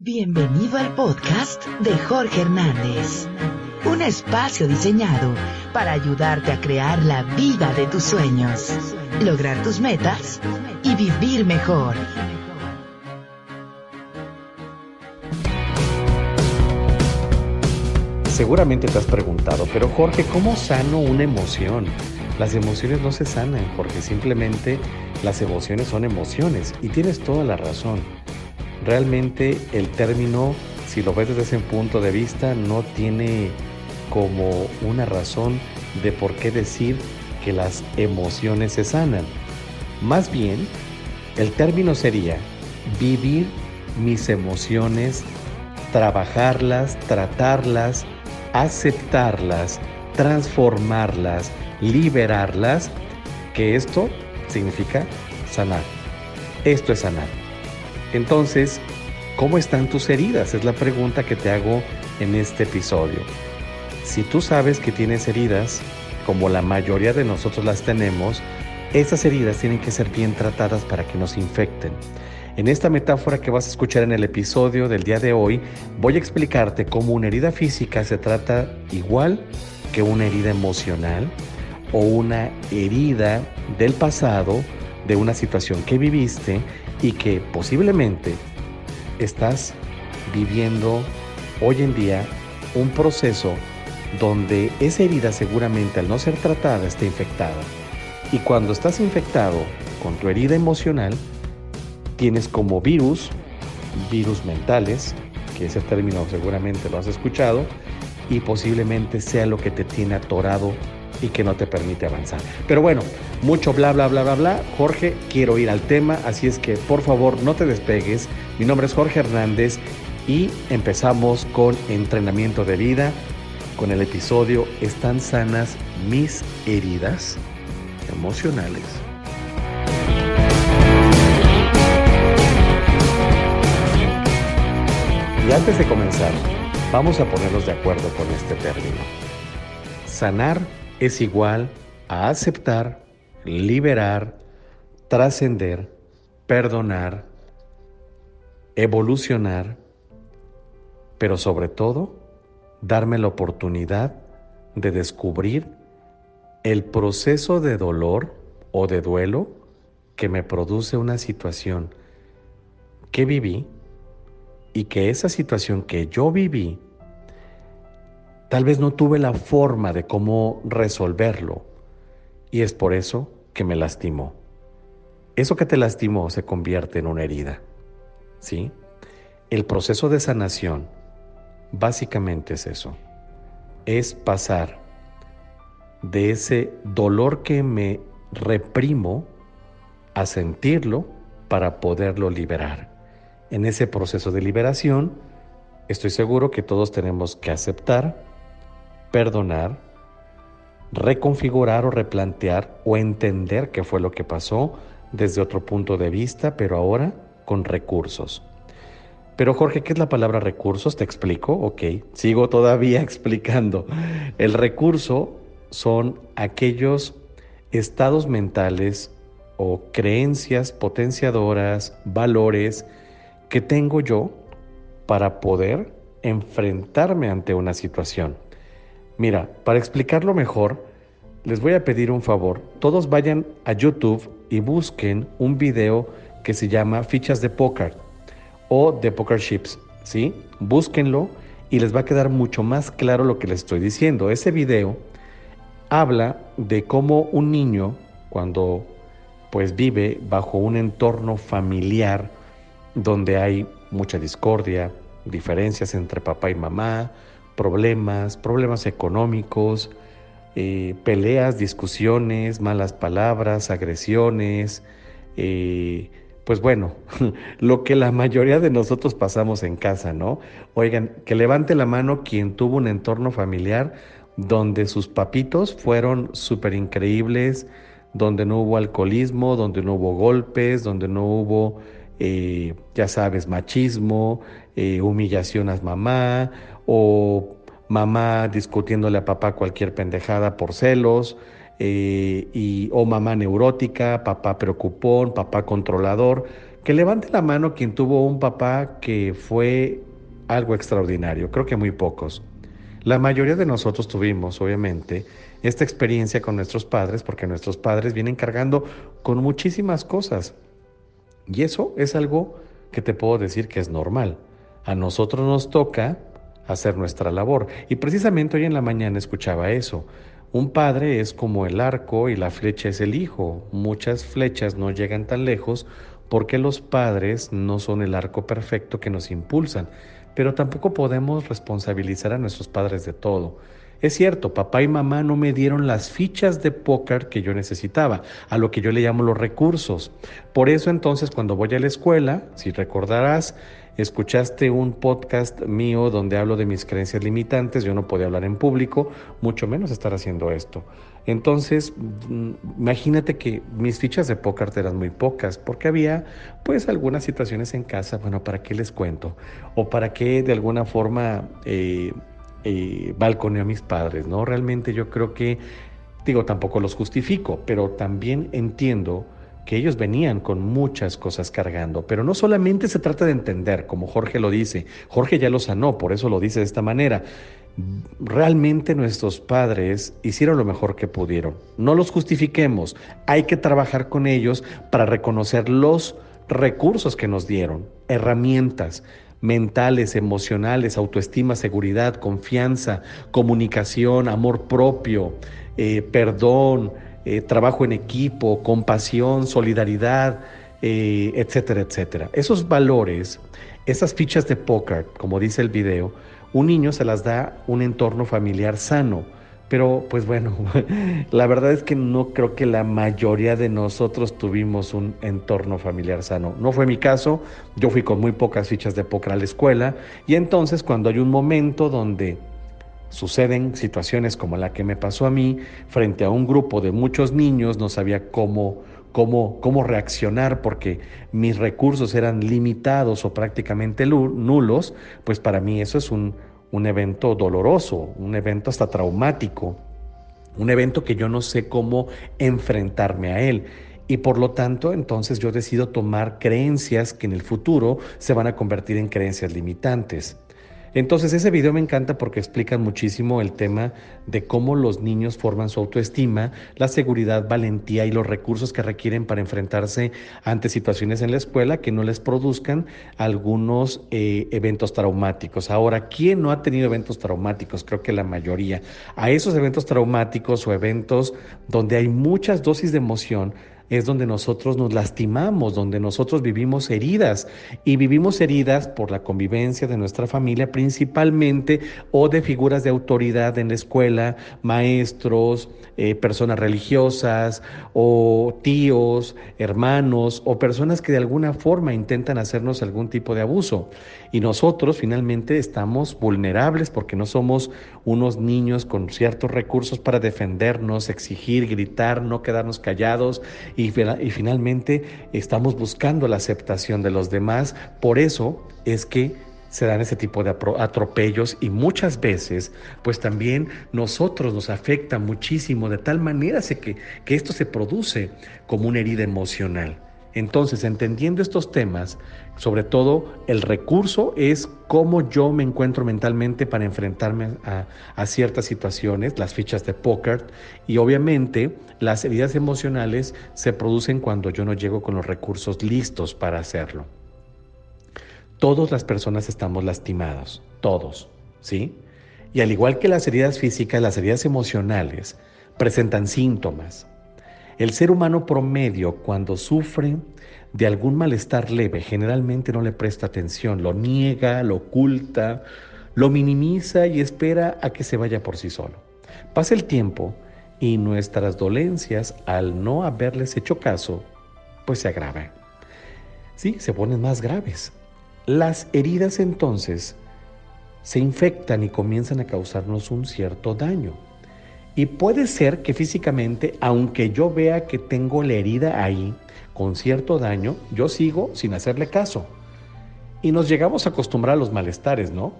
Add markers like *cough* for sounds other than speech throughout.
Bienvenido al podcast de Jorge Hernández, un espacio diseñado para ayudarte a crear la vida de tus sueños, lograr tus metas y vivir mejor. Seguramente te has preguntado, pero Jorge, ¿cómo sano una emoción? Las emociones no se sanan, Jorge, simplemente las emociones son emociones y tienes toda la razón. Realmente el término, si lo ves desde ese punto de vista, no tiene como una razón de por qué decir que las emociones se sanan. Más bien, el término sería vivir mis emociones, trabajarlas, tratarlas, aceptarlas, transformarlas, liberarlas, que esto significa sanar. Esto es sanar. Entonces, ¿cómo están tus heridas? Es la pregunta que te hago en este episodio. Si tú sabes que tienes heridas, como la mayoría de nosotros las tenemos, esas heridas tienen que ser bien tratadas para que nos infecten. En esta metáfora que vas a escuchar en el episodio del día de hoy, voy a explicarte cómo una herida física se trata igual que una herida emocional o una herida del pasado, de una situación que viviste y que posiblemente estás viviendo hoy en día un proceso donde esa herida seguramente al no ser tratada está infectada. Y cuando estás infectado con tu herida emocional, tienes como virus, virus mentales, que ese término seguramente lo has escuchado, y posiblemente sea lo que te tiene atorado y que no te permite avanzar. Pero bueno, mucho bla, bla, bla, bla, bla. Jorge, quiero ir al tema, así es que por favor no te despegues. Mi nombre es Jorge Hernández y empezamos con entrenamiento de vida, con el episodio ¿Están sanas mis heridas emocionales? Y antes de comenzar, vamos a ponernos de acuerdo con este término. Sanar es igual a aceptar, liberar, trascender, perdonar, evolucionar, pero sobre todo, darme la oportunidad de descubrir el proceso de dolor o de duelo que me produce una situación que viví y que esa situación que yo viví, tal vez no tuve la forma de cómo resolverlo y es por eso que me lastimó. Eso que te lastimó se convierte en una herida. ¿Sí? El proceso de sanación básicamente es eso. Es pasar de ese dolor que me reprimo a sentirlo para poderlo liberar en ese proceso de liberación, estoy seguro que todos tenemos que aceptar, perdonar, reconfigurar o replantear o entender qué fue lo que pasó desde otro punto de vista, pero ahora con recursos. Pero Jorge, ¿qué es la palabra recursos? Te explico, ok, sigo todavía *laughs* explicando. El recurso son aquellos estados mentales o creencias potenciadoras, valores, que tengo yo para poder enfrentarme ante una situación. Mira, para explicarlo mejor, les voy a pedir un favor. Todos vayan a YouTube y busquen un video que se llama Fichas de Póker o de Poker Chips, ¿sí? Búsquenlo y les va a quedar mucho más claro lo que les estoy diciendo. Ese video habla de cómo un niño cuando pues vive bajo un entorno familiar donde hay mucha discordia, diferencias entre papá y mamá, problemas, problemas económicos, eh, peleas, discusiones, malas palabras, agresiones, eh, pues bueno, *laughs* lo que la mayoría de nosotros pasamos en casa, ¿no? Oigan, que levante la mano quien tuvo un entorno familiar donde sus papitos fueron súper increíbles, donde no hubo alcoholismo, donde no hubo golpes, donde no hubo eh, ya sabes, machismo, eh, humillación a mamá o mamá discutiéndole a papá cualquier pendejada por celos, eh, y, o mamá neurótica, papá preocupón, papá controlador, Que levante la mano quien tuvo un papá que fue algo extraordinario. Creo que muy pocos. La mayoría de nosotros tuvimos, obviamente, esta experiencia con nuestros padres porque nuestros padres vienen cargando con muchísimas cosas. Y eso es algo que te puedo decir que es normal. A nosotros nos toca hacer nuestra labor. Y precisamente hoy en la mañana escuchaba eso. Un padre es como el arco y la flecha es el hijo. Muchas flechas no llegan tan lejos porque los padres no son el arco perfecto que nos impulsan, pero tampoco podemos responsabilizar a nuestros padres de todo. Es cierto, papá y mamá no me dieron las fichas de póker que yo necesitaba, a lo que yo le llamo los recursos. Por eso entonces cuando voy a la escuela, si recordarás, escuchaste un podcast mío donde hablo de mis creencias limitantes, yo no podía hablar en público, mucho menos estar haciendo esto. Entonces, mm, imagínate que mis fichas de póker eran muy pocas, porque había pues algunas situaciones en casa, bueno, ¿para qué les cuento? O para qué de alguna forma... Eh, eh, balconeo a mis padres, ¿no? Realmente yo creo que, digo, tampoco los justifico, pero también entiendo que ellos venían con muchas cosas cargando, pero no solamente se trata de entender, como Jorge lo dice, Jorge ya lo sanó, por eso lo dice de esta manera, realmente nuestros padres hicieron lo mejor que pudieron, no los justifiquemos, hay que trabajar con ellos para reconocer los recursos que nos dieron, herramientas, mentales, emocionales, autoestima, seguridad, confianza, comunicación, amor propio, eh, perdón, eh, trabajo en equipo, compasión, solidaridad, eh, etcétera, etcétera. Esos valores, esas fichas de póker, como dice el video, un niño se las da un entorno familiar sano pero pues bueno, *laughs* la verdad es que no creo que la mayoría de nosotros tuvimos un entorno familiar sano. No fue mi caso, yo fui con muy pocas fichas de póker a la escuela y entonces cuando hay un momento donde suceden situaciones como la que me pasó a mí, frente a un grupo de muchos niños, no sabía cómo, cómo, cómo reaccionar porque mis recursos eran limitados o prácticamente nulos, pues para mí eso es un un evento doloroso, un evento hasta traumático, un evento que yo no sé cómo enfrentarme a él. Y por lo tanto, entonces yo decido tomar creencias que en el futuro se van a convertir en creencias limitantes. Entonces ese video me encanta porque explica muchísimo el tema de cómo los niños forman su autoestima, la seguridad, valentía y los recursos que requieren para enfrentarse ante situaciones en la escuela que no les produzcan algunos eh, eventos traumáticos. Ahora, ¿quién no ha tenido eventos traumáticos? Creo que la mayoría. A esos eventos traumáticos o eventos donde hay muchas dosis de emoción, es donde nosotros nos lastimamos, donde nosotros vivimos heridas y vivimos heridas por la convivencia de nuestra familia principalmente o de figuras de autoridad en la escuela, maestros, eh, personas religiosas o tíos, hermanos o personas que de alguna forma intentan hacernos algún tipo de abuso. Y nosotros finalmente estamos vulnerables porque no somos unos niños con ciertos recursos para defendernos, exigir, gritar, no quedarnos callados y, finalmente estamos buscando la aceptación de los demás. Por eso es que se dan ese tipo de atropellos y muchas veces pues también nosotros nos afecta muchísimo de tal manera que, que esto se produce como una herida emocional. Entonces, entendiendo estos temas, sobre todo el recurso es cómo yo me encuentro mentalmente para enfrentarme a, ciertas situaciones, las fichas de póker, y obviamente las heridas emocionales se producen cuando yo no llego con los recursos listos para hacerlo. Todas las personas estamos lastimados, todos, ¿sí? Y al igual que las heridas físicas, las heridas emocionales presentan síntomas. El ser humano promedio cuando sufre de algún malestar leve generalmente no le presta atención, lo niega, lo oculta, lo minimiza y espera a que se vaya por sí solo. Pasa el tiempo y nuestras dolencias, al no haberles hecho caso, pues se agravan. Sí, se ponen más graves. Las heridas entonces se infectan y comienzan a causarnos un cierto daño. Y puede ser que físicamente, aunque yo vea que tengo la herida ahí, con cierto daño, yo sigo sin hacerle caso. Y nos llegamos a acostumbrar a los malestares, ¿no?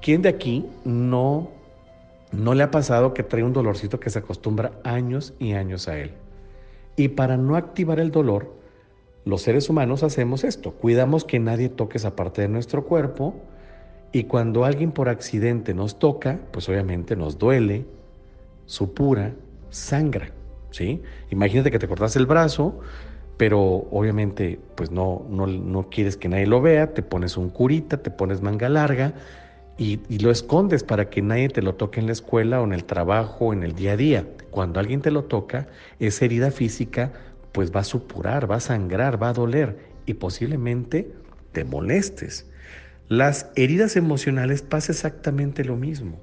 ¿Quién de aquí no, no le ha pasado que trae un dolorcito que se acostumbra años y años a él? Y para no activar el dolor, los seres humanos hacemos esto, cuidamos que nadie toque esa parte de nuestro cuerpo y cuando alguien por accidente nos toca, pues obviamente nos duele, supura, sangra, ¿sí? Imagínate que te cortas el brazo, pero obviamente pues no, no, no, quieres que nadie lo vea, te pones un curita, te pones manga larga y, y, lo escondes para que nadie te lo toque en la escuela o en el trabajo o en el día a día. Cuando alguien te lo toca, esa herida física pues va a supurar, va a sangrar, va a doler y posiblemente te molestes. Las heridas emocionales pasa exactamente lo mismo.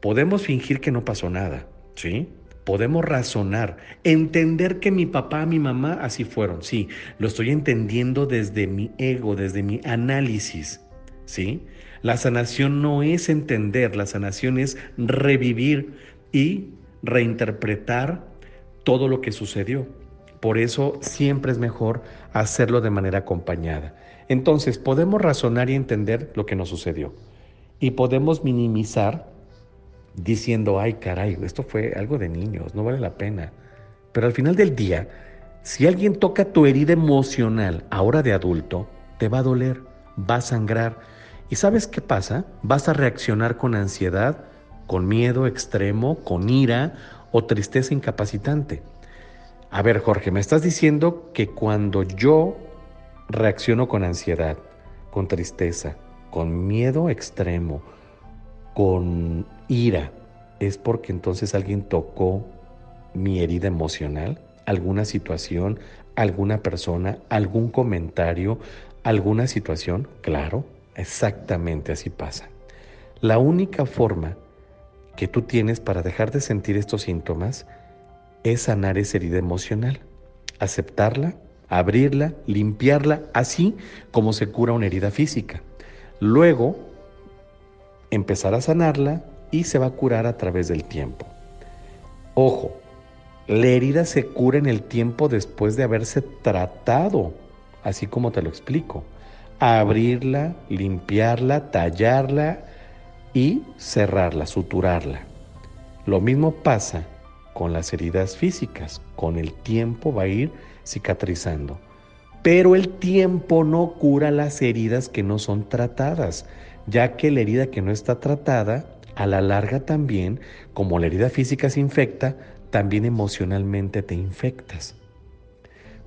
Podemos fingir que no pasó nada, ¿sí? Podemos razonar, entender que mi papá, mi mamá así fueron, sí, lo estoy entendiendo desde mi ego, desde mi análisis, ¿sí? La sanación no es entender, la sanación es revivir y reinterpretar todo lo que sucedió. Por eso siempre es mejor hacerlo de manera acompañada. Entonces podemos razonar y entender lo que nos sucedió. Y podemos minimizar diciendo, ay caray, esto fue algo de niños, no vale la pena. Pero al final del día, si alguien toca tu herida emocional ahora de adulto, te va a doler, va a sangrar. ¿Y sabes qué pasa? Vas a reaccionar con ansiedad, con miedo extremo, con ira o tristeza incapacitante. A ver, Jorge, me estás diciendo que cuando yo reacciono con ansiedad, con tristeza, con miedo extremo, con ira, es porque entonces alguien tocó mi herida emocional, alguna situación, alguna persona, algún comentario, alguna situación. Claro, exactamente así pasa. La única forma que tú tienes para dejar de sentir estos síntomas es sanar esa herida emocional, aceptarla, abrirla, limpiarla, así como se cura una herida física. Luego, empezar a sanarla y se va a curar a través del tiempo. Ojo, la herida se cura en el tiempo después de haberse tratado, así como te lo explico. Abrirla, limpiarla, tallarla y cerrarla, suturarla. Lo mismo pasa con las heridas físicas. Con el tiempo va a ir cicatrizando. Pero el tiempo no cura las heridas que no son tratadas, ya que la herida que no está tratada, a la larga también, como la herida física se infecta, también emocionalmente te infectas.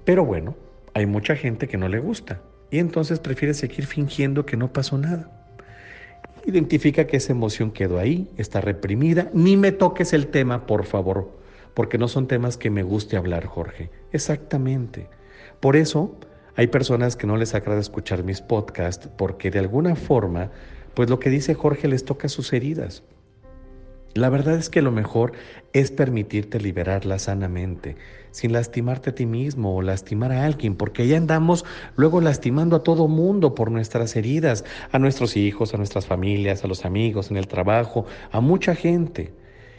Pero bueno, hay mucha gente que no le gusta y entonces prefiere seguir fingiendo que no pasó nada. Identifica que esa emoción quedó ahí, está reprimida. Ni me toques el tema, por favor, porque no son temas que me guste hablar, Jorge. Exactamente. Por eso hay personas que no les agrada escuchar mis podcasts porque de alguna forma, pues lo que dice Jorge les toca sus heridas. La verdad es que lo mejor es permitirte liberarla sanamente, sin lastimarte a ti mismo o lastimar a alguien, porque ya andamos luego lastimando a todo mundo por nuestras heridas, a nuestros hijos, a nuestras familias, a los amigos, en el trabajo, a mucha gente.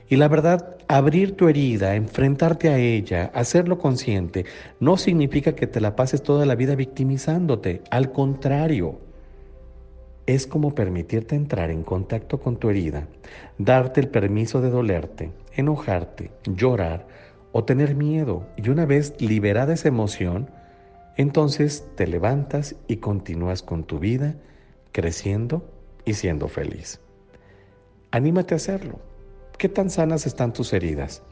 Y la verdad, abrir tu herida, enfrentarte a ella, hacerlo consciente, no significa que te la pases toda la vida victimizándote, al contrario es como permitirte entrar en contacto con tu herida, darte el permiso de dolerte, enojarte, llorar o tener miedo. Y una vez liberada esa emoción, entonces te levantas y continúas con tu vida, creciendo y siendo feliz. Anímate a hacerlo. ¿Qué tan sanas están tus heridas?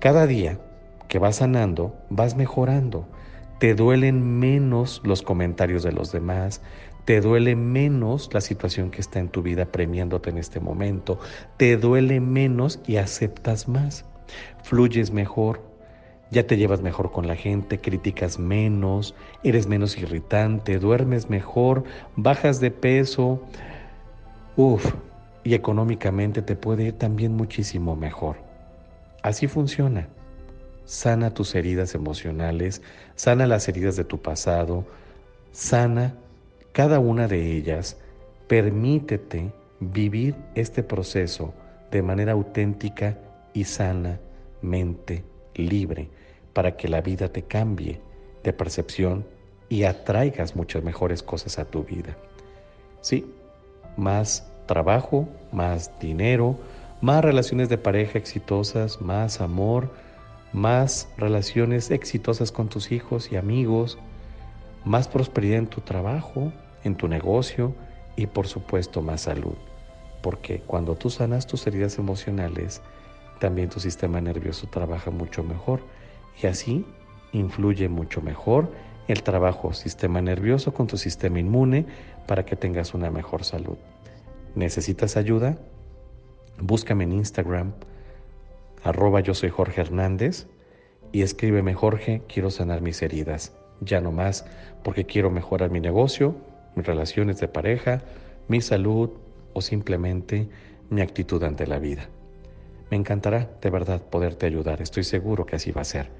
Cada día que vas sanando, vas mejorando. Te duelen menos los comentarios de los demás, te duele menos la situación que está en tu vida premiándote en este momento, te duele menos y aceptas más, fluyes mejor, ya te llevas mejor con la gente, criticas menos, eres menos irritante, duermes mejor, bajas de peso, uff, y económicamente te puede ir también muchísimo mejor. Así funciona. Sana tus heridas emocionales, sana las heridas de tu pasado, sana cada una de ellas, permítete vivir este proceso de manera auténtica y sana, mente libre, para que la vida te cambie de percepción y atraigas muchas mejores cosas a tu vida. Sí, más trabajo, más dinero, más relaciones de pareja exitosas, más amor, más relaciones exitosas con tus hijos y amigos, más prosperidad en tu trabajo, en tu negocio y por supuesto más salud. Porque cuando tú sanas tus heridas emocionales, también tu sistema nervioso trabaja mucho mejor y así influye mucho mejor el trabajo sistema nervioso con tu sistema inmune para que tengas una mejor salud. ¿Necesitas ayuda? Búscame en Instagram, arroba yo soy Jorge Hernández y escríbeme Jorge, quiero sanar mis heridas. Ya no más, porque quiero mejorar mi negocio, mis relaciones de pareja, mi salud o simplemente mi actitud ante la vida. Me encantará de verdad poderte ayudar, estoy seguro que así va a ser.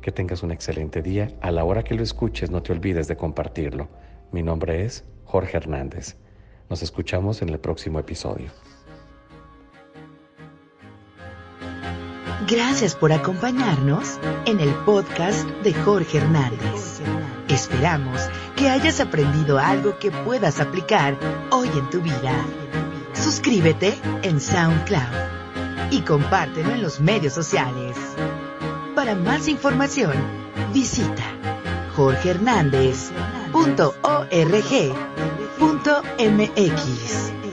Que tengas un excelente día. A la hora que lo escuches, no te olvides de compartirlo. Mi nombre es Jorge Hernández. Nos escuchamos en el próximo episodio. Gracias por acompañarnos en el podcast de Jorge Hernández. Esperamos que hayas aprendido algo que puedas aplicar hoy en tu vida. Suscríbete en SoundCloud y compártelo en los medios sociales. Para más información, visita jorgehernandez.org.mx.